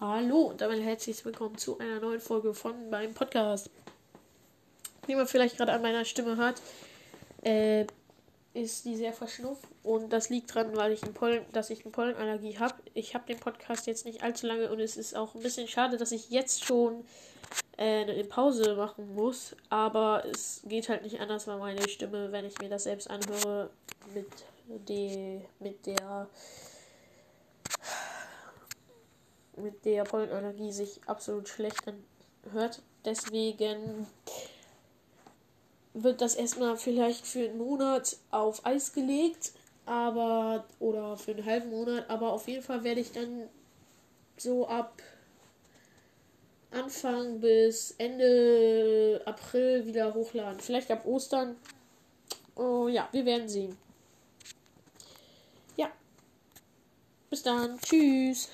Hallo und damit herzlich willkommen zu einer neuen Folge von meinem Podcast. Wie man vielleicht gerade an meiner Stimme hört, äh, ist die sehr verschnupft und das liegt daran, weil ich Pollen, dass ich eine Pollenallergie habe. Ich habe den Podcast jetzt nicht allzu lange und es ist auch ein bisschen schade, dass ich jetzt schon äh, eine Pause machen muss, aber es geht halt nicht anders, weil meine Stimme, wenn ich mir das selbst anhöre, mit, die, mit der mit der Pollenallergie sich absolut schlecht anhört. Deswegen wird das erstmal vielleicht für einen Monat auf Eis gelegt, aber oder für einen halben Monat, aber auf jeden Fall werde ich dann so ab Anfang bis Ende April wieder hochladen. Vielleicht ab Ostern. Oh ja, wir werden sehen. Ja. Bis dann. Tschüss.